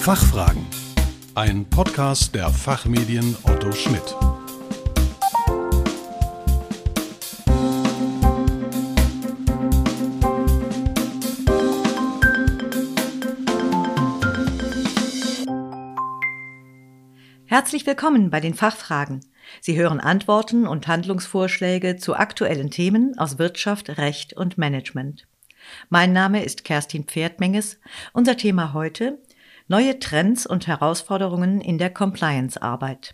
Fachfragen. Ein Podcast der Fachmedien Otto Schmidt. Herzlich willkommen bei den Fachfragen. Sie hören Antworten und Handlungsvorschläge zu aktuellen Themen aus Wirtschaft, Recht und Management. Mein Name ist Kerstin Pferdmenges. Unser Thema heute Neue Trends und Herausforderungen in der Compliance-Arbeit.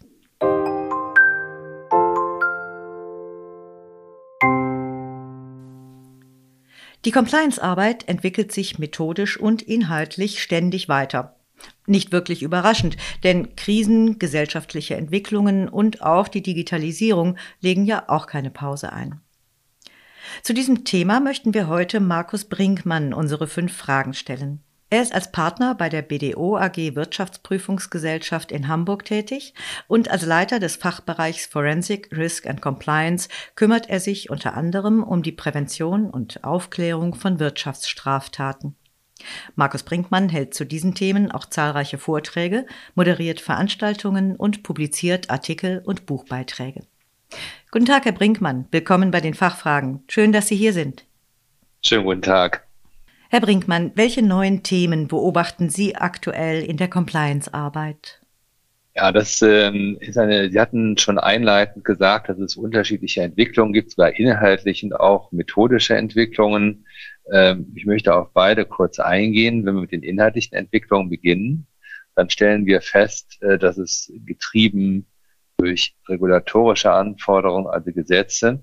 Die Compliance-Arbeit entwickelt sich methodisch und inhaltlich ständig weiter. Nicht wirklich überraschend, denn Krisen, gesellschaftliche Entwicklungen und auch die Digitalisierung legen ja auch keine Pause ein. Zu diesem Thema möchten wir heute Markus Brinkmann unsere fünf Fragen stellen. Er ist als Partner bei der BDO AG Wirtschaftsprüfungsgesellschaft in Hamburg tätig und als Leiter des Fachbereichs Forensic Risk and Compliance kümmert er sich unter anderem um die Prävention und Aufklärung von Wirtschaftsstraftaten. Markus Brinkmann hält zu diesen Themen auch zahlreiche Vorträge, moderiert Veranstaltungen und publiziert Artikel und Buchbeiträge. Guten Tag, Herr Brinkmann. Willkommen bei den Fachfragen. Schön, dass Sie hier sind. Schönen guten Tag. Herr Brinkmann, welche neuen Themen beobachten Sie aktuell in der Compliance-Arbeit? Ja, das ähm, ist eine, Sie hatten schon einleitend gesagt, dass es unterschiedliche Entwicklungen gibt, sogar inhaltlich und auch methodische Entwicklungen. Ähm, ich möchte auf beide kurz eingehen. Wenn wir mit den inhaltlichen Entwicklungen beginnen, dann stellen wir fest, äh, dass es getrieben durch regulatorische Anforderungen, also Gesetze,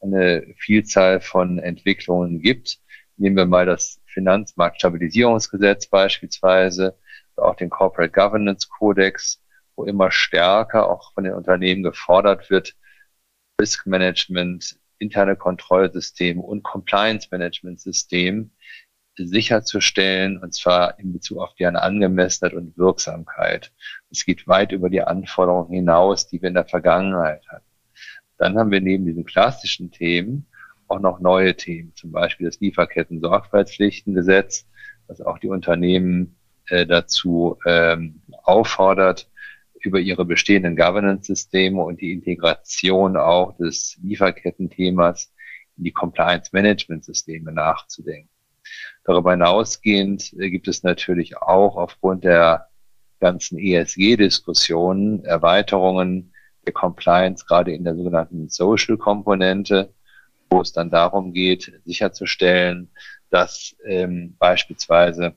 eine Vielzahl von Entwicklungen gibt. Nehmen wir mal das Finanzmarktstabilisierungsgesetz beispielsweise, auch den Corporate Governance Codex, wo immer stärker auch von den Unternehmen gefordert wird, Risk Management, interne Kontrollsystem und Compliance Management System sicherzustellen, und zwar in Bezug auf deren Angemessenheit und Wirksamkeit. Es geht weit über die Anforderungen hinaus, die wir in der Vergangenheit hatten. Dann haben wir neben diesen klassischen Themen auch noch neue Themen, zum Beispiel das Lieferketten-Sorgfaltspflichtengesetz, das auch die Unternehmen äh, dazu ähm, auffordert, über ihre bestehenden Governance-Systeme und die Integration auch des Lieferkettenthemas in die Compliance-Management-Systeme nachzudenken. Darüber hinausgehend äh, gibt es natürlich auch aufgrund der ganzen ESG-Diskussionen Erweiterungen der Compliance, gerade in der sogenannten Social-Komponente, wo es dann darum geht, sicherzustellen, dass ähm, beispielsweise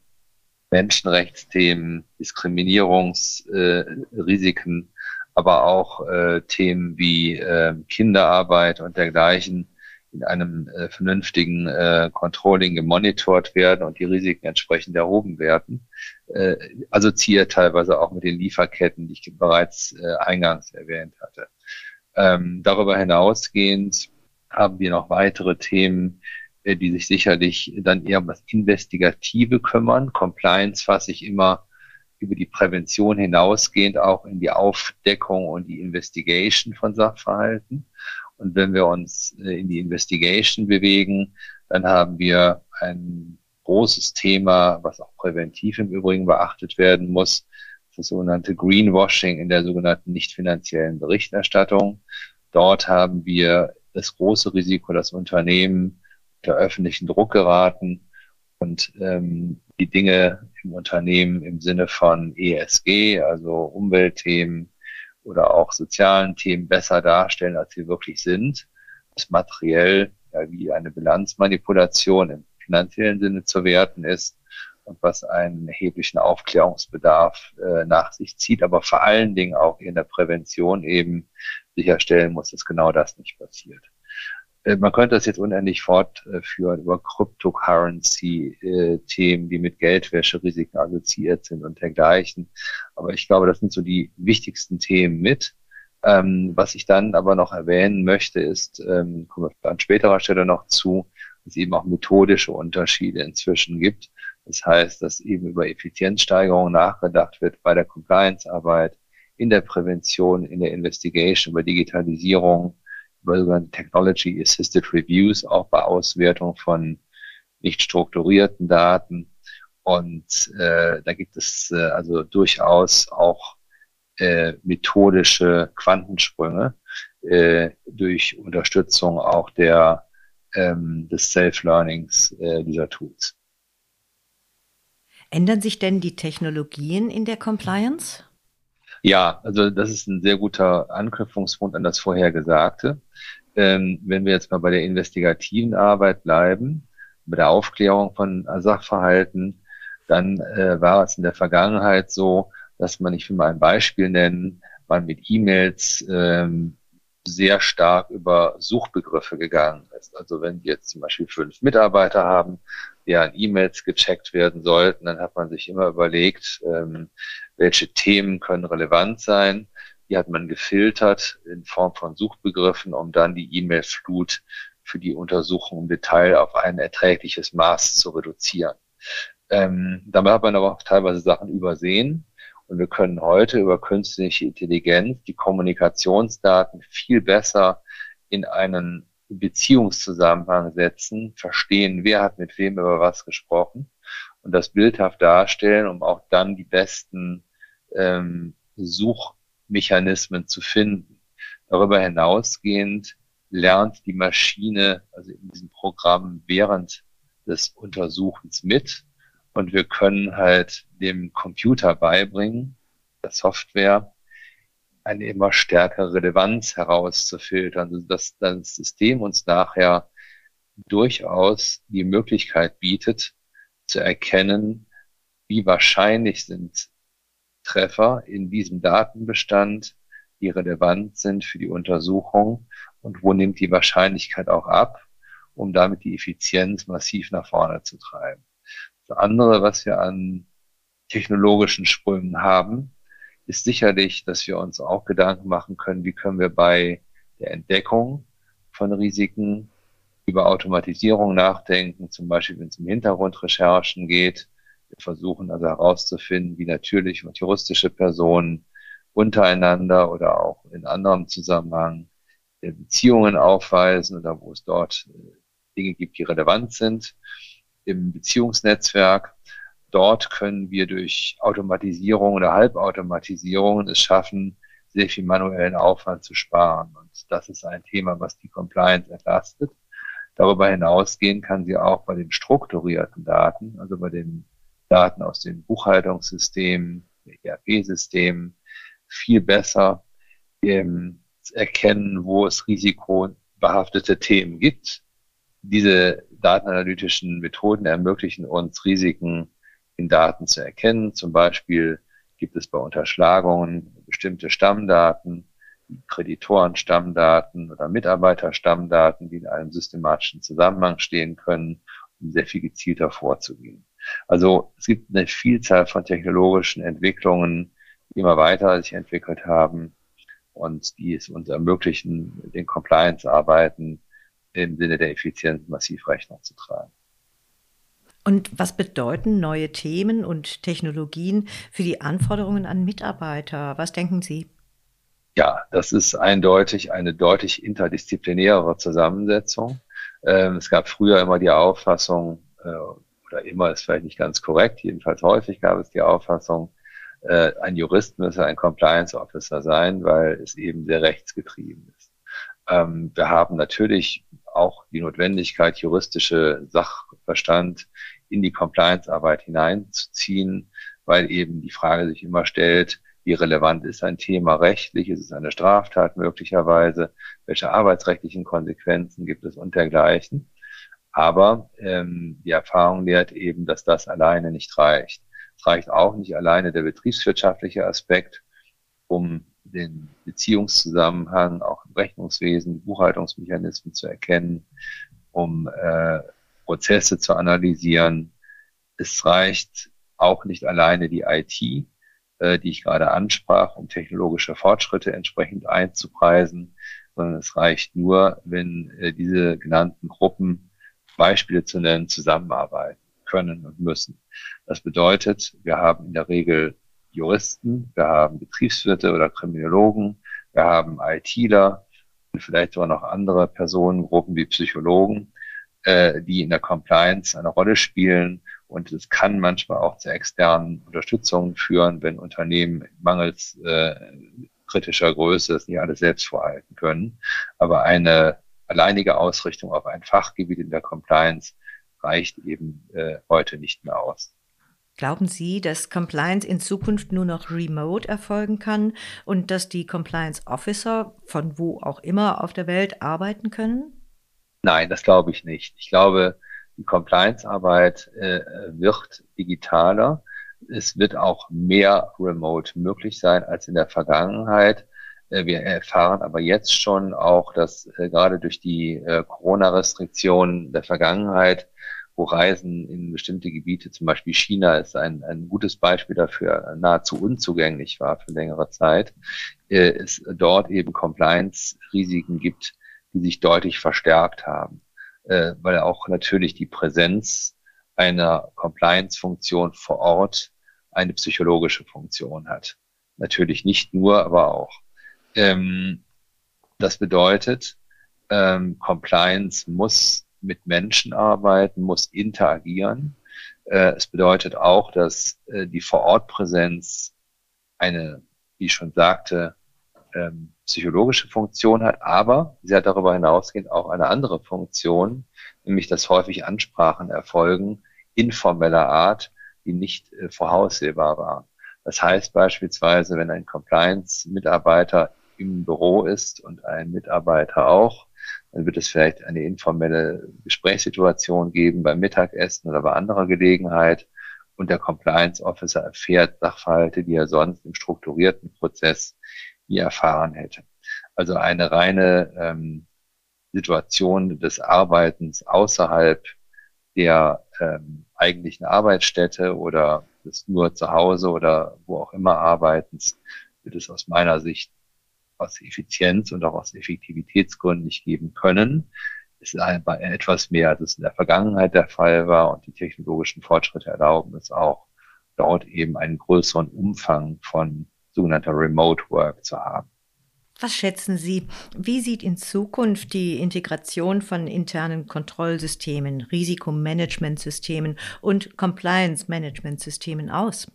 Menschenrechtsthemen, Diskriminierungsrisiken, äh, aber auch äh, Themen wie äh, Kinderarbeit und dergleichen in einem äh, vernünftigen äh, Controlling gemonitort werden und die Risiken entsprechend erhoben werden. Äh, assoziiert teilweise auch mit den Lieferketten, die ich bereits äh, eingangs erwähnt hatte. Ähm, darüber hinausgehend haben wir noch weitere Themen, äh, die sich sicherlich dann eher um das Investigative kümmern. Compliance fasse ich immer über die Prävention hinausgehend auch in die Aufdeckung und die Investigation von Sachverhalten. Und wenn wir uns äh, in die Investigation bewegen, dann haben wir ein großes Thema, was auch präventiv im Übrigen beachtet werden muss, das sogenannte Greenwashing in der sogenannten nicht finanziellen Berichterstattung. Dort haben wir das große Risiko, dass Unternehmen unter öffentlichen Druck geraten und ähm, die Dinge im Unternehmen im Sinne von ESG, also Umweltthemen oder auch sozialen Themen besser darstellen, als sie wirklich sind. Das materiell ja, wie eine Bilanzmanipulation im finanziellen Sinne zu werten ist und was einen erheblichen Aufklärungsbedarf äh, nach sich zieht, aber vor allen Dingen auch in der Prävention eben sicherstellen muss, dass genau das nicht passiert. Äh, man könnte das jetzt unendlich fortführen über Cryptocurrency-Themen, die mit Geldwäsche-Risiken assoziiert sind und dergleichen. Aber ich glaube, das sind so die wichtigsten Themen mit. Ähm, was ich dann aber noch erwähnen möchte, ist, ähm, kommen wir an späterer Stelle noch zu, dass es eben auch methodische Unterschiede inzwischen gibt. Das heißt, dass eben über Effizienzsteigerung nachgedacht wird bei der Compliance-Arbeit, in der Prävention, in der Investigation, über Digitalisierung, über sogenannte Technology Assisted Reviews, auch bei Auswertung von nicht strukturierten Daten Und äh, da gibt es äh, also durchaus auch äh, methodische Quantensprünge äh, durch Unterstützung auch der ähm, des Self-Learnings äh, dieser Tools. Ändern sich denn die Technologien in der Compliance? Ja, also das ist ein sehr guter Anknüpfungspunkt an das Vorhergesagte. Ähm, wenn wir jetzt mal bei der investigativen Arbeit bleiben, bei der Aufklärung von Sachverhalten, dann äh, war es in der Vergangenheit so, dass man, ich will mal ein Beispiel nennen, man mit E-Mails ähm, sehr stark über Suchbegriffe gegangen ist. Also wenn wir jetzt zum Beispiel fünf Mitarbeiter haben, deren E-Mails gecheckt werden sollten, dann hat man sich immer überlegt, ähm, welche Themen können relevant sein. Die hat man gefiltert in Form von Suchbegriffen, um dann die E-Mail-Flut für die Untersuchung im Detail auf ein erträgliches Maß zu reduzieren. Ähm, dabei hat man aber auch teilweise Sachen übersehen. Und wir können heute über künstliche Intelligenz die Kommunikationsdaten viel besser in einen Beziehungszusammenhang setzen, verstehen, wer hat mit wem über was gesprochen und das bildhaft darstellen, um auch dann die besten ähm, Suchmechanismen zu finden. Darüber hinausgehend lernt die Maschine, also in diesem Programm, während des Untersuchens mit und wir können halt dem Computer beibringen, der Software, eine immer stärkere Relevanz herauszufiltern, also dass das System uns nachher durchaus die Möglichkeit bietet, zu erkennen, wie wahrscheinlich sind Treffer in diesem Datenbestand, die relevant sind für die Untersuchung und wo nimmt die Wahrscheinlichkeit auch ab, um damit die Effizienz massiv nach vorne zu treiben. Das andere, was wir an technologischen Sprüngen haben, ist sicherlich, dass wir uns auch Gedanken machen können, wie können wir bei der Entdeckung von Risiken über Automatisierung nachdenken, zum Beispiel wenn es um Hintergrundrecherchen geht. Wir versuchen also herauszufinden, wie natürliche und juristische Personen untereinander oder auch in anderem Zusammenhang Beziehungen aufweisen oder wo es dort äh, Dinge gibt, die relevant sind im Beziehungsnetzwerk. Dort können wir durch Automatisierung oder Halbautomatisierung es schaffen, sehr viel manuellen Aufwand zu sparen. Und das ist ein Thema, was die Compliance entlastet. Darüber hinausgehen kann sie auch bei den strukturierten Daten, also bei den Daten aus den Buchhaltungssystemen, ERP-Systemen, viel besser ähm, erkennen, wo es risikobehaftete Themen gibt. Diese datenanalytischen Methoden ermöglichen uns, Risiken in Daten zu erkennen. Zum Beispiel gibt es bei Unterschlagungen bestimmte Stammdaten, Kreditorenstammdaten oder Mitarbeiterstammdaten, die in einem systematischen Zusammenhang stehen können, um sehr viel gezielter vorzugehen. Also es gibt eine Vielzahl von technologischen Entwicklungen, die immer weiter sich entwickelt haben und die es uns ermöglichen, den Compliance-Arbeiten im Sinne der Effizienz massiv Rechnung zu tragen. Und was bedeuten neue Themen und Technologien für die Anforderungen an Mitarbeiter? Was denken Sie? Ja, das ist eindeutig eine deutlich interdisziplinärere Zusammensetzung. Ähm, es gab früher immer die Auffassung, äh, oder immer ist vielleicht nicht ganz korrekt, jedenfalls häufig gab es die Auffassung, äh, ein Jurist müsse ein Compliance Officer sein, weil es eben sehr rechtsgetrieben ist. Ähm, wir haben natürlich auch die Notwendigkeit, juristische Sachverstand in die Compliance-Arbeit hineinzuziehen, weil eben die Frage sich immer stellt, wie relevant ist ein Thema rechtlich, ist es eine Straftat möglicherweise, welche arbeitsrechtlichen Konsequenzen gibt es und dergleichen. Aber ähm, die Erfahrung lehrt eben, dass das alleine nicht reicht. Es reicht auch nicht alleine der betriebswirtschaftliche Aspekt, um den Beziehungszusammenhang auch im Rechnungswesen, Buchhaltungsmechanismen zu erkennen, um äh, Prozesse zu analysieren. Es reicht auch nicht alleine die IT, äh, die ich gerade ansprach, um technologische Fortschritte entsprechend einzupreisen, sondern es reicht nur, wenn äh, diese genannten Gruppen Beispiele zu nennen, zusammenarbeiten können und müssen. Das bedeutet, wir haben in der Regel Juristen, wir haben Betriebswirte oder Kriminologen, wir haben ITler und vielleicht sogar noch andere Personengruppen wie Psychologen, äh, die in der Compliance eine Rolle spielen, Und es kann manchmal auch zu externen Unterstützungen führen, wenn Unternehmen mangels äh, kritischer Größe das nicht alles selbst vorhalten können. Aber eine alleinige Ausrichtung auf ein Fachgebiet in der Compliance reicht eben äh, heute nicht mehr aus. Glauben Sie, dass Compliance in Zukunft nur noch remote erfolgen kann und dass die Compliance Officer von wo auch immer auf der Welt arbeiten können? Nein, das glaube ich nicht. Ich glaube, die Compliance-Arbeit äh, wird digitaler. Es wird auch mehr remote möglich sein als in der Vergangenheit. Äh, wir erfahren aber jetzt schon auch, dass äh, gerade durch die äh, Corona-Restriktionen der Vergangenheit wo Reisen in bestimmte Gebiete, zum Beispiel China ist ein, ein gutes Beispiel dafür, nahezu unzugänglich war für längere Zeit, es dort eben Compliance-Risiken gibt, die sich deutlich verstärkt haben, weil auch natürlich die Präsenz einer Compliance-Funktion vor Ort eine psychologische Funktion hat. Natürlich nicht nur, aber auch. Ähm, das bedeutet, ähm, Compliance muss mit Menschen arbeiten, muss interagieren. Äh, es bedeutet auch, dass äh, die Vorortpräsenz eine, wie ich schon sagte, ähm, psychologische Funktion hat, aber sie hat darüber hinausgehend auch eine andere Funktion, nämlich dass häufig Ansprachen erfolgen, informeller Art, die nicht äh, voraussehbar waren. Das heißt beispielsweise, wenn ein Compliance-Mitarbeiter im Büro ist und ein Mitarbeiter auch, dann wird es vielleicht eine informelle Gesprächssituation geben beim Mittagessen oder bei anderer Gelegenheit. Und der Compliance Officer erfährt Sachverhalte, die er sonst im strukturierten Prozess nie erfahren hätte. Also eine reine ähm, Situation des Arbeitens außerhalb der ähm, eigentlichen Arbeitsstätte oder des nur zu Hause oder wo auch immer Arbeitens wird es aus meiner Sicht aus Effizienz und auch aus Effektivitätsgründen nicht geben können. Es ist etwas mehr, als es in der Vergangenheit der Fall war und die technologischen Fortschritte erlauben es auch, dort eben einen größeren Umfang von sogenannter Remote Work zu haben. Was schätzen Sie, wie sieht in Zukunft die Integration von internen Kontrollsystemen, Risikomanagementsystemen und Compliance-Management-Systemen aus?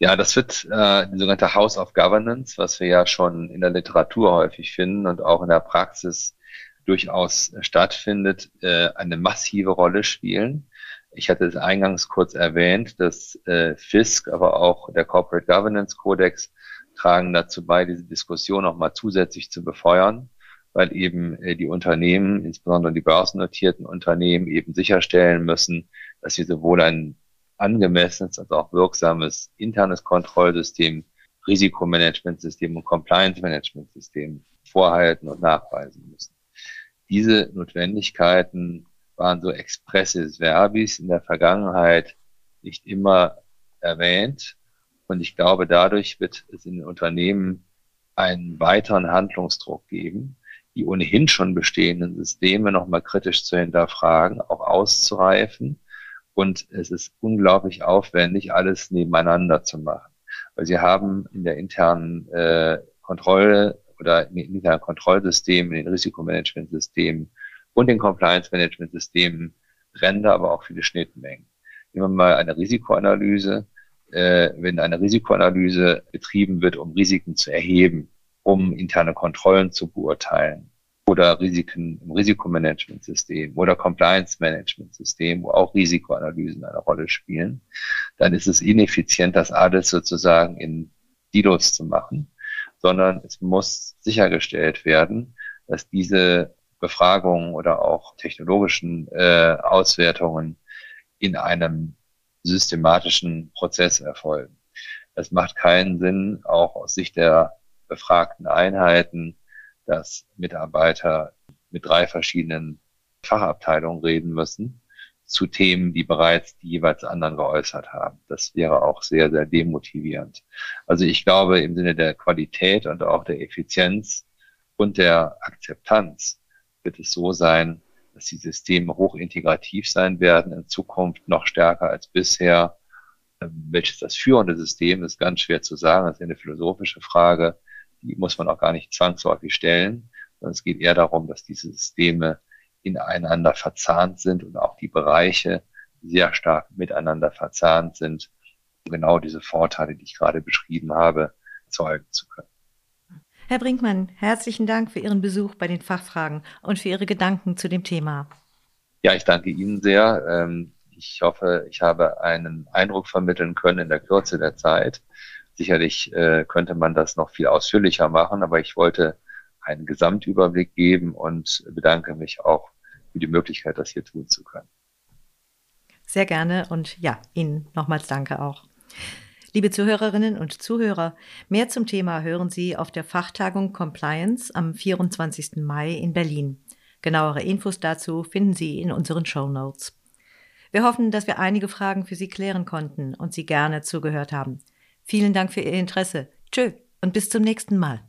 Ja, das wird äh, die sogenannte House of Governance, was wir ja schon in der Literatur häufig finden und auch in der Praxis durchaus stattfindet, äh, eine massive Rolle spielen. Ich hatte es eingangs kurz erwähnt, dass äh, FISC, aber auch der Corporate Governance Codex tragen dazu bei, diese Diskussion nochmal zusätzlich zu befeuern, weil eben äh, die Unternehmen, insbesondere die börsennotierten Unternehmen, eben sicherstellen müssen, dass sie sowohl ein angemessenes als auch wirksames internes Kontrollsystem, Risikomanagementsystem und Compliance-Management-System vorhalten und nachweisen müssen. Diese Notwendigkeiten waren so expressis verbis in der Vergangenheit nicht immer erwähnt. Und ich glaube, dadurch wird es in den Unternehmen einen weiteren Handlungsdruck geben, die ohnehin schon bestehenden Systeme nochmal kritisch zu hinterfragen, auch auszureifen und es ist unglaublich aufwendig, alles nebeneinander zu machen. Weil sie haben in der internen äh, Kontrolle oder in den internen Kontrollsystemen, in den Risikomanagementsystemen und den Compliance-Management-Systemen Ränder, aber auch viele Schnittmengen. Nehmen wir mal eine Risikoanalyse. Äh, wenn eine Risikoanalyse betrieben wird, um Risiken zu erheben, um interne Kontrollen zu beurteilen, oder Risiken im Risikomanagementsystem oder Compliance-Management-System, wo auch Risikoanalysen eine Rolle spielen, dann ist es ineffizient, das alles sozusagen in Silos zu machen, sondern es muss sichergestellt werden, dass diese Befragungen oder auch technologischen äh, Auswertungen in einem systematischen Prozess erfolgen. Es macht keinen Sinn, auch aus Sicht der befragten Einheiten, dass Mitarbeiter mit drei verschiedenen Fachabteilungen reden müssen zu Themen, die bereits die jeweils anderen geäußert haben. Das wäre auch sehr, sehr demotivierend. Also ich glaube, im Sinne der Qualität und auch der Effizienz und der Akzeptanz wird es so sein, dass die Systeme hochintegrativ sein werden, in Zukunft noch stärker als bisher. Ähm, welches das führende System ist ganz schwer zu sagen. Das ist eine philosophische Frage die muss man auch gar nicht zwangsläufig stellen, sondern es geht eher darum, dass diese Systeme ineinander verzahnt sind und auch die Bereiche sehr stark miteinander verzahnt sind, um genau diese Vorteile, die ich gerade beschrieben habe, zeugen zu können. Herr Brinkmann, herzlichen Dank für Ihren Besuch bei den Fachfragen und für Ihre Gedanken zu dem Thema. Ja, ich danke Ihnen sehr. Ähm, ich hoffe, ich habe einen Eindruck vermitteln können in der Kürze der Zeit. Sicherlich äh, könnte man das noch viel ausführlicher machen, aber ich wollte einen Gesamtüberblick geben und bedanke mich auch für die Möglichkeit, das hier tun zu können. Sehr gerne und ja, Ihnen nochmals danke auch. Liebe Zuhörerinnen und Zuhörer, mehr zum Thema hören Sie auf der Fachtagung Compliance am 24. Mai in Berlin. Genauere Infos dazu finden Sie in unseren Show Notes. Wir hoffen, dass wir einige Fragen für Sie klären konnten und Sie gerne zugehört haben. Vielen Dank für Ihr Interesse. Tschö und bis zum nächsten Mal.